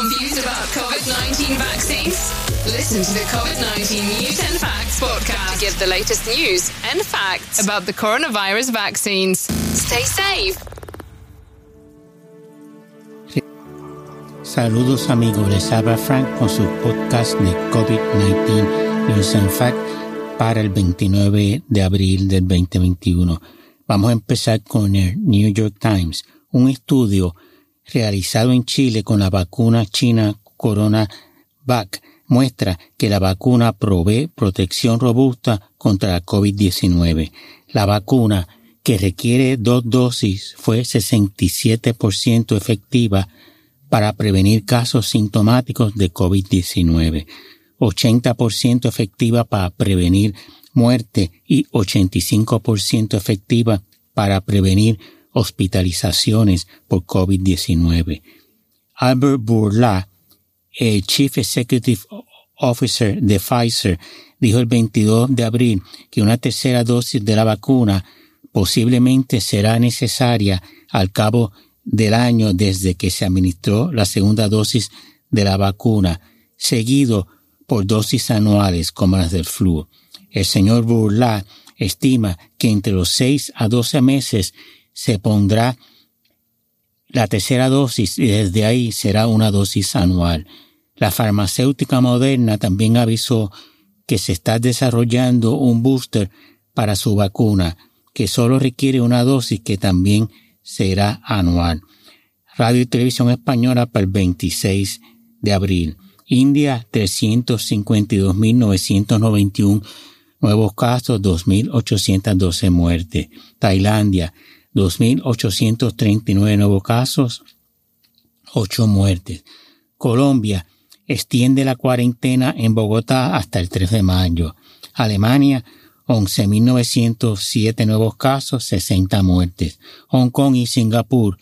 Confused about COVID 19 vaccines? Listen to the COVID 19 News and Facts podcast to get the latest news and facts about the coronavirus vaccines. Stay safe. Saludos amigos, les habla Frank con su podcast de COVID-19 News and Fact para el 29 de abril del 2021. Vamos a empezar con el New York Times, un estudio realizado en Chile con la vacuna china CoronaVac muestra que la vacuna provee protección robusta contra la COVID-19. La vacuna, que requiere dos dosis, fue 67% efectiva para prevenir casos sintomáticos de COVID-19, 80% efectiva para prevenir muerte y 85% efectiva para prevenir hospitalizaciones por COVID-19. Albert Bourla, el Chief Executive Officer de Pfizer, dijo el 22 de abril que una tercera dosis de la vacuna posiblemente será necesaria al cabo del año desde que se administró la segunda dosis de la vacuna, seguido por dosis anuales como las del flu. El señor Bourla estima que entre los 6 a 12 meses se pondrá la tercera dosis y desde ahí será una dosis anual. La farmacéutica moderna también avisó que se está desarrollando un booster para su vacuna, que solo requiere una dosis que también será anual. Radio y Televisión Española para el 26 de abril. India 352.991 nuevos casos, 2.812 muertes. Tailandia 2.839 nuevos casos, 8 muertes. Colombia extiende la cuarentena en Bogotá hasta el 3 de mayo. Alemania, 11.907 nuevos casos, 60 muertes. Hong Kong y Singapur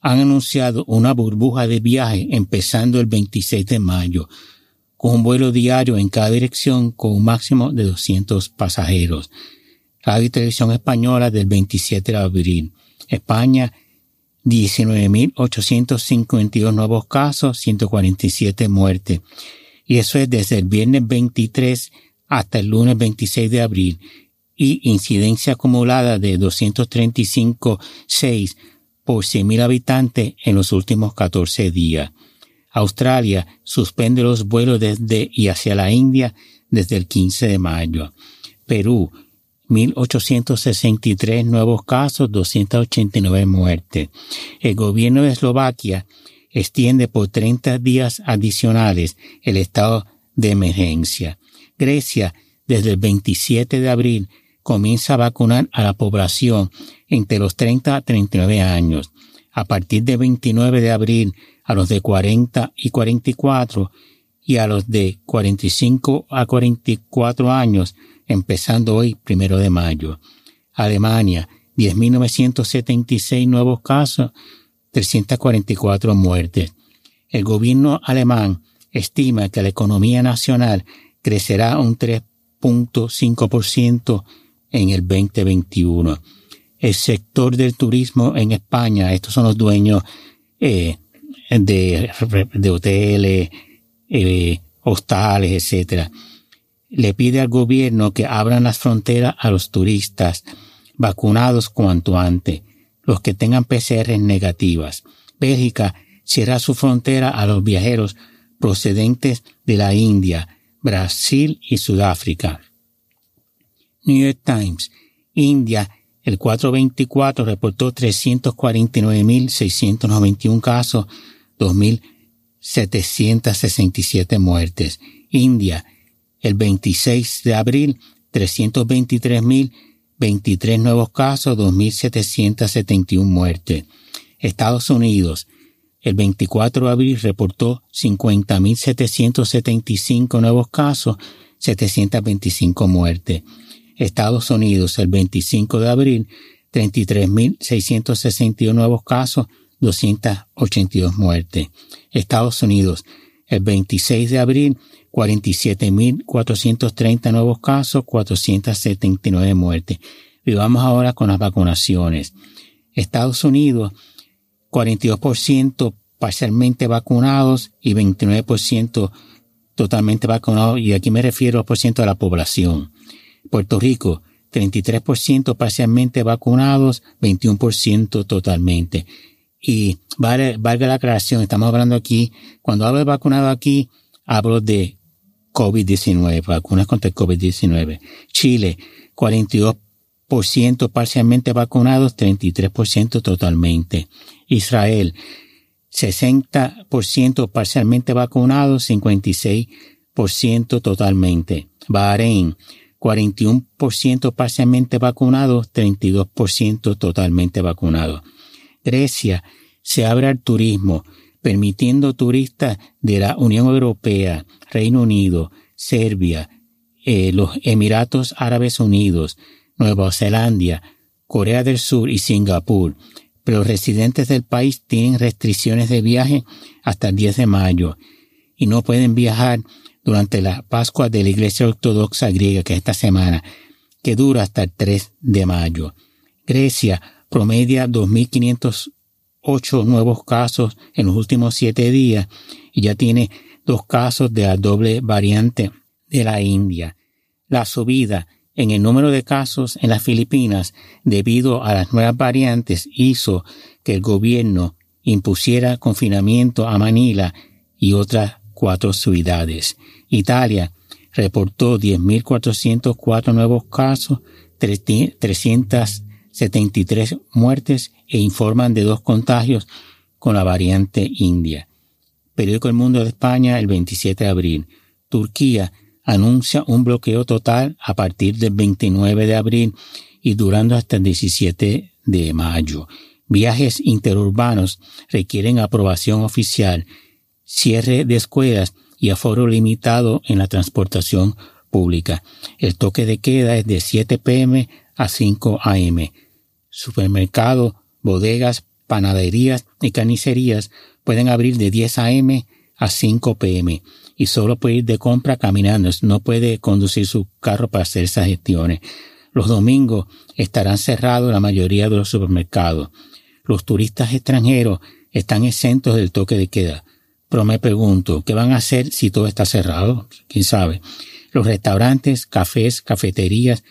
han anunciado una burbuja de viaje empezando el 26 de mayo, con un vuelo diario en cada dirección con un máximo de 200 pasajeros. Radio y Televisión Española del 27 de abril. España, 19.852 nuevos casos, 147 muertes. Y eso es desde el viernes 23 hasta el lunes 26 de abril. Y incidencia acumulada de 235.6 por 100.000 habitantes en los últimos 14 días. Australia suspende los vuelos desde y hacia la India desde el 15 de mayo. Perú, 1.863 nuevos casos, 289 muertes. El gobierno de Eslovaquia extiende por 30 días adicionales el estado de emergencia. Grecia, desde el 27 de abril, comienza a vacunar a la población entre los 30 a 39 años. A partir del 29 de abril, a los de 40 y 44 y a los de 45 a 44 años empezando hoy, primero de mayo. Alemania, 10.976 nuevos casos, 344 muertes. El gobierno alemán estima que la economía nacional crecerá un 3.5% en el 2021. El sector del turismo en España, estos son los dueños eh, de, de, hoteles, eh, hostales, etcétera le pide al gobierno que abran las fronteras a los turistas vacunados cuanto antes, los que tengan PCR negativas. Bélgica cierra su frontera a los viajeros procedentes de la India, Brasil y Sudáfrica. New York Times. India, el 424 reportó 349.691 casos, 2.767 muertes. India, el 26 de abril, 323.023 nuevos casos, 2.771 muertes. Estados Unidos, el 24 de abril reportó 50.775 nuevos casos, 725 muertes. Estados Unidos, el 25 de abril, 33.661 nuevos casos, 282 muertes. Estados Unidos, el 26 de abril, 47.430 nuevos casos, 479 muertes. Y vamos ahora con las vacunaciones. Estados Unidos, 42% parcialmente vacunados y 29% totalmente vacunados, y aquí me refiero al por ciento de la población. Puerto Rico, 33% parcialmente vacunados, 21% totalmente. Y valga la aclaración, estamos hablando aquí, cuando hablo de vacunado aquí, hablo de COVID-19, vacunas contra el COVID-19. Chile, 42% parcialmente vacunados, 33% totalmente. Israel, 60% parcialmente vacunados, 56% totalmente. Bahrein, 41% parcialmente vacunados, 32% totalmente vacunados. Grecia se abre al turismo, permitiendo turistas de la Unión Europea, Reino Unido, Serbia, eh, los Emiratos Árabes Unidos, Nueva Zelanda, Corea del Sur y Singapur. Pero los residentes del país tienen restricciones de viaje hasta el 10 de mayo y no pueden viajar durante la Pascua de la Iglesia Ortodoxa griega, que es esta semana, que dura hasta el 3 de mayo. Grecia promedia 2.508 nuevos casos en los últimos siete días y ya tiene dos casos de la doble variante de la India. La subida en el número de casos en las Filipinas debido a las nuevas variantes hizo que el gobierno impusiera confinamiento a Manila y otras cuatro ciudades. Italia reportó 10.404 nuevos casos, 373 muertes e informan de dos contagios con la variante india. Periódico El Mundo de España el 27 de abril. Turquía anuncia un bloqueo total a partir del 29 de abril y durando hasta el 17 de mayo. Viajes interurbanos requieren aprobación oficial, cierre de escuelas y aforo limitado en la transportación pública. El toque de queda es de 7 pm a 5 am. Supermercados, bodegas, panaderías y carnicerías pueden abrir de 10 am a 5 pm y solo puede ir de compra caminando, no puede conducir su carro para hacer esas gestiones. Los domingos estarán cerrados la mayoría de los supermercados. Los turistas extranjeros están exentos del toque de queda. Pero me pregunto, ¿qué van a hacer si todo está cerrado? ¿Quién sabe? Los restaurantes, cafés, cafeterías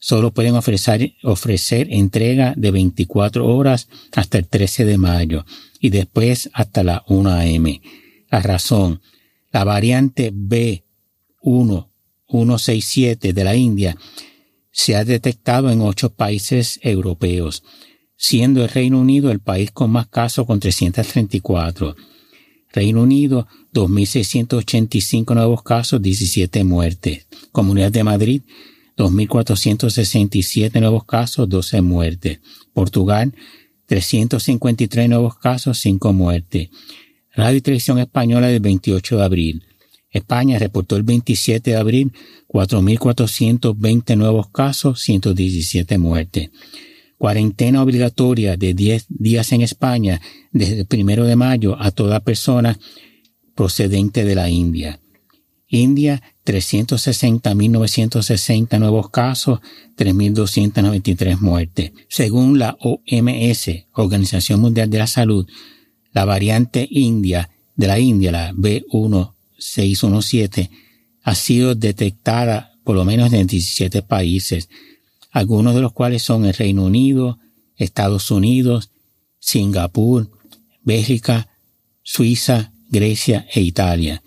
solo pueden ofrecer, ofrecer entrega de 24 horas hasta el 13 de mayo y después hasta la 1 a.m. La razón, la variante B1167 de la India se ha detectado en ocho países europeos, siendo el Reino Unido el país con más casos con 334. Reino Unido, 2.685 nuevos casos, 17 muertes. Comunidad de Madrid, 2.467 nuevos casos, 12 muertes. Portugal, 353 nuevos casos, 5 muertes. Radio y Televisión Española del 28 de abril. España reportó el 27 de abril 4.420 nuevos casos, 117 muertes. Cuarentena obligatoria de 10 días en España desde el 1 de mayo a toda persona procedente de la India. India, 360.960 nuevos casos, 3.293 muertes. Según la OMS, Organización Mundial de la Salud, la variante india de la India, la B1617, ha sido detectada por lo menos en 17 países, algunos de los cuales son el Reino Unido, Estados Unidos, Singapur, Bélgica, Suiza, Grecia e Italia.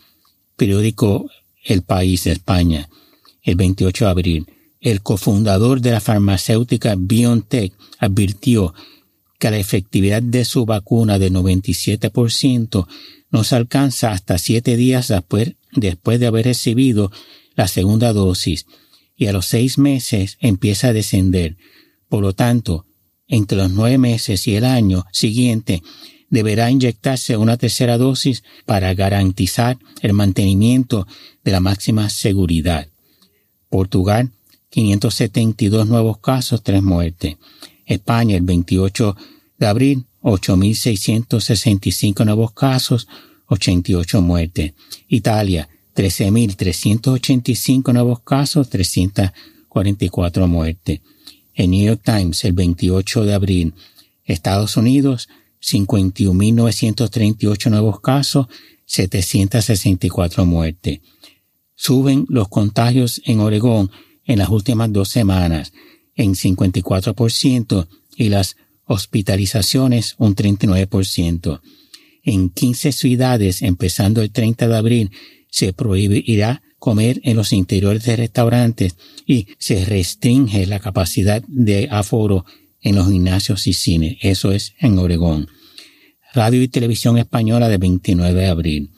Periódico El País de España, el 28 de abril. El cofundador de la farmacéutica BioNTech advirtió que la efectividad de su vacuna de 97% no se alcanza hasta siete días después, después de haber recibido la segunda dosis y a los seis meses empieza a descender. Por lo tanto, entre los nueve meses y el año siguiente deberá inyectarse una tercera dosis para garantizar el mantenimiento de la máxima seguridad. Portugal, 572 nuevos casos, tres muertes. España, el 28 de abril, 8.665 nuevos casos, 88 muertes. Italia, 13.385 nuevos casos, 344 muertes. El New York Times, el 28 de abril, Estados Unidos, 51.938 nuevos casos, 764 muertes. Suben los contagios en Oregón en las últimas dos semanas en 54% y las hospitalizaciones un 39%. En 15 ciudades, empezando el 30 de abril, se prohibirá comer en los interiores de restaurantes y se restringe la capacidad de aforo en los gimnasios y cines. Eso es en Oregón. Radio y Televisión Española de 29 de abril.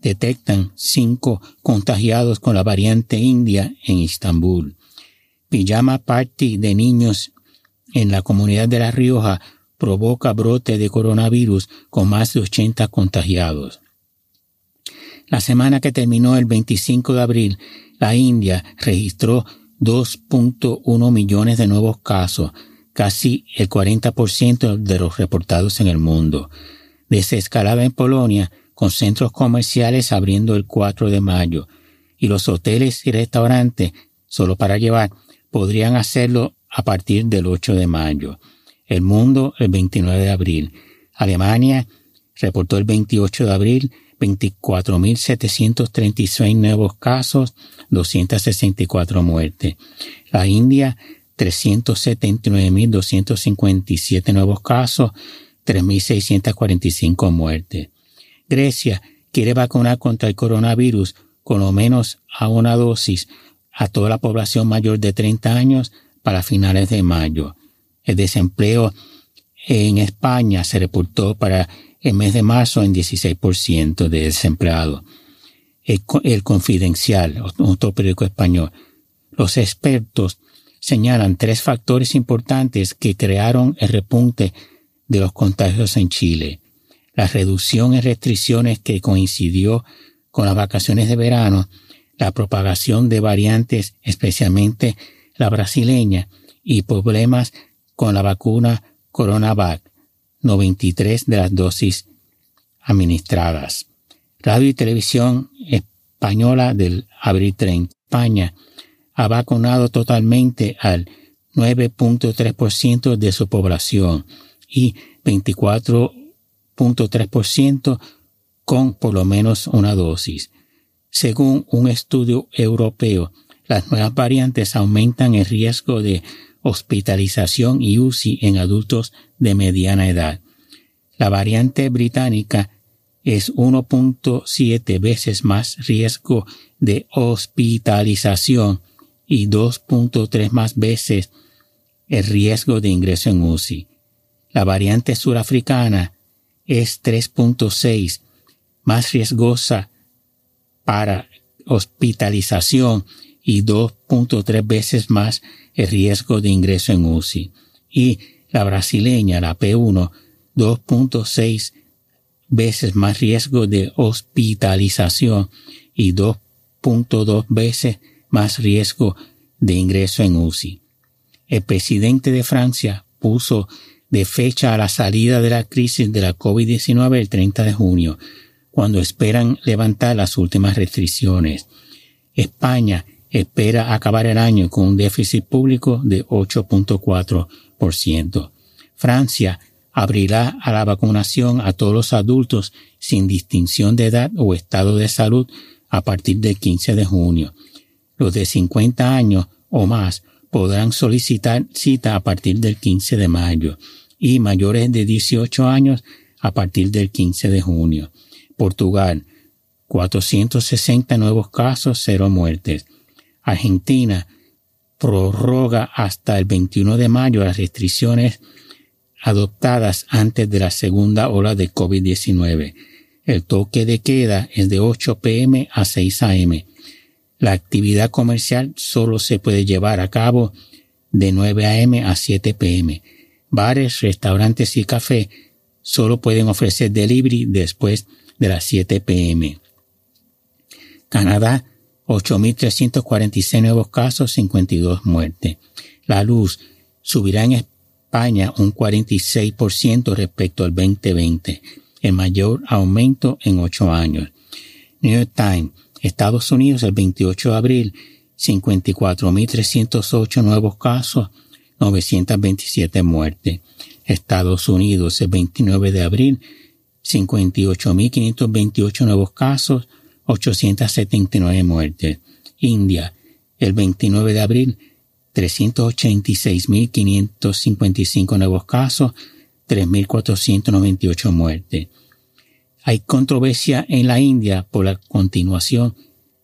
Detectan cinco contagiados con la variante india en Estambul. Pijama Party de niños en la comunidad de La Rioja provoca brote de coronavirus con más de 80 contagiados. La semana que terminó el 25 de abril, la India registró 2.1 millones de nuevos casos, casi el 40% de los reportados en el mundo. Desescalada en Polonia, con centros comerciales abriendo el 4 de mayo, y los hoteles y restaurantes, solo para llevar, podrían hacerlo a partir del 8 de mayo. El mundo el 29 de abril. Alemania reportó el 28 de abril 24.736 nuevos casos, 264 muertes. La India 379.257 nuevos casos, 3.645 muertes. Grecia quiere vacunar contra el coronavirus con lo menos a una dosis a toda la población mayor de 30 años para finales de mayo. El desempleo en España se reportó para el mes de marzo en 16% de desempleados. El, Confidencial, otro periódico español. Los expertos señalan tres factores importantes que crearon el repunte de los contagios en Chile. La reducción en restricciones que coincidió con las vacaciones de verano, la propagación de variantes, especialmente la brasileña, y problemas con la vacuna CoronaVac, 93 de las dosis administradas. Radio y Televisión Española del abril 30, España ha vacunado totalmente al 9.3% de su población y 24.3% con por lo menos una dosis. Según un estudio europeo, las nuevas variantes aumentan el riesgo de hospitalización y UCI en adultos de mediana edad. La variante británica es 1.7 veces más riesgo de hospitalización y 2.3 más veces el riesgo de ingreso en UCI. La variante surafricana es 3.6 más riesgosa para hospitalización y 2.3 veces más el riesgo de ingreso en UCI. Y la brasileña, la P1, 2.6 veces más riesgo de hospitalización y 2.2 veces más riesgo de ingreso en UCI. El presidente de Francia puso de fecha a la salida de la crisis de la COVID-19 el 30 de junio, cuando esperan levantar las últimas restricciones. España espera acabar el año con un déficit público de 8.4%. Francia abrirá a la vacunación a todos los adultos sin distinción de edad o estado de salud a partir del 15 de junio. Los de 50 años o más podrán solicitar cita a partir del 15 de mayo y mayores de 18 años a partir del 15 de junio. Portugal, 460 nuevos casos, cero muertes. Argentina prorroga hasta el 21 de mayo las restricciones adoptadas antes de la segunda ola de COVID-19. El toque de queda es de 8 pm a 6 am. La actividad comercial solo se puede llevar a cabo de 9 am a 7 pm. Bares, restaurantes y café solo pueden ofrecer delivery después de las 7 pm. Canadá, 8.346 nuevos casos, 52 muertes. La luz subirá en España un 46% respecto al 2020, el mayor aumento en ocho años. New York Times, Estados Unidos, el 28 de abril, 54.308 nuevos casos, 927 muertes. Estados Unidos el 29 de abril, 58.528 nuevos casos, 879 muertes. India, el 29 de abril, 386.555 nuevos casos, 3.498 muertes. Hay controversia en la India por la continuación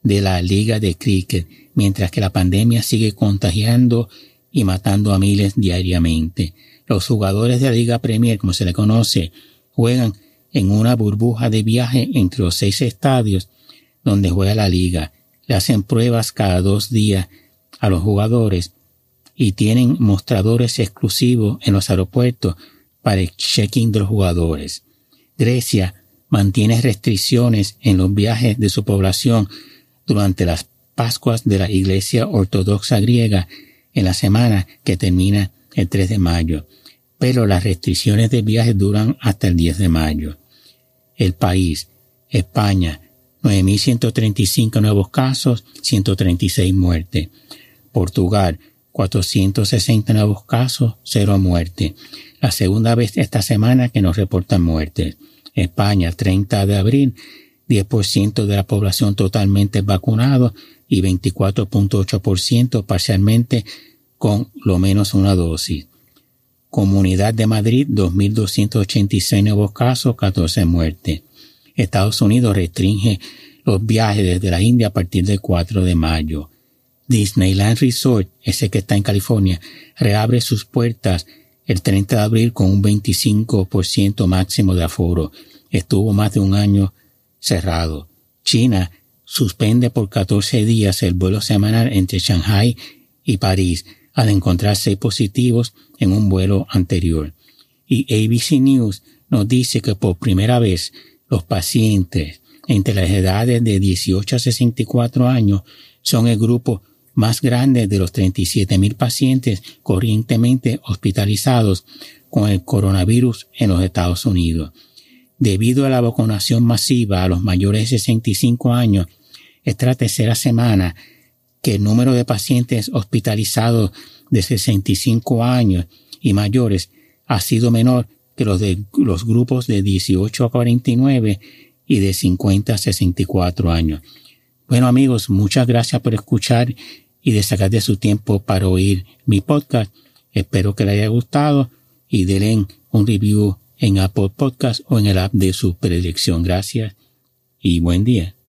de la Liga de Cricket, mientras que la pandemia sigue contagiando y matando a miles diariamente. Los jugadores de la Liga Premier, como se le conoce, juegan en una burbuja de viaje entre los seis estadios donde juega la liga. Le hacen pruebas cada dos días a los jugadores y tienen mostradores exclusivos en los aeropuertos para el check-in de los jugadores. Grecia mantiene restricciones en los viajes de su población durante las Pascuas de la Iglesia Ortodoxa griega en la semana que termina el 3 de mayo, pero las restricciones de viaje duran hasta el 10 de mayo. El país, España, 9.135 nuevos casos, 136 muertes. Portugal, 460 nuevos casos, 0 muertes. La segunda vez esta semana que nos reportan muertes. España, 30 de abril, 10% de la población totalmente vacunado y 24.8% parcialmente con lo menos una dosis. Comunidad de Madrid, 2.286 nuevos casos, 14 muertes. Estados Unidos restringe los viajes desde la India a partir del 4 de mayo. Disneyland Resort, ese que está en California, reabre sus puertas el 30 de abril con un 25% máximo de aforo. Estuvo más de un año cerrado. China suspende por 14 días el vuelo semanal entre Shanghai y París al encontrar seis positivos en un vuelo anterior. Y ABC News nos dice que por primera vez los pacientes entre las edades de 18 a 64 años son el grupo más grande de los 37.000 pacientes corrientemente hospitalizados con el coronavirus en los Estados Unidos. Debido a la vacunación masiva a los mayores de 65 años, esta tercera semana que el número de pacientes hospitalizados de 65 años y mayores ha sido menor que los de los grupos de 18 a 49 y de 50 a 64 años. Bueno amigos, muchas gracias por escuchar y de sacar de su tiempo para oír mi podcast. Espero que les haya gustado y denle un review en Apple Podcast o en el app de su predilección. Gracias y buen día.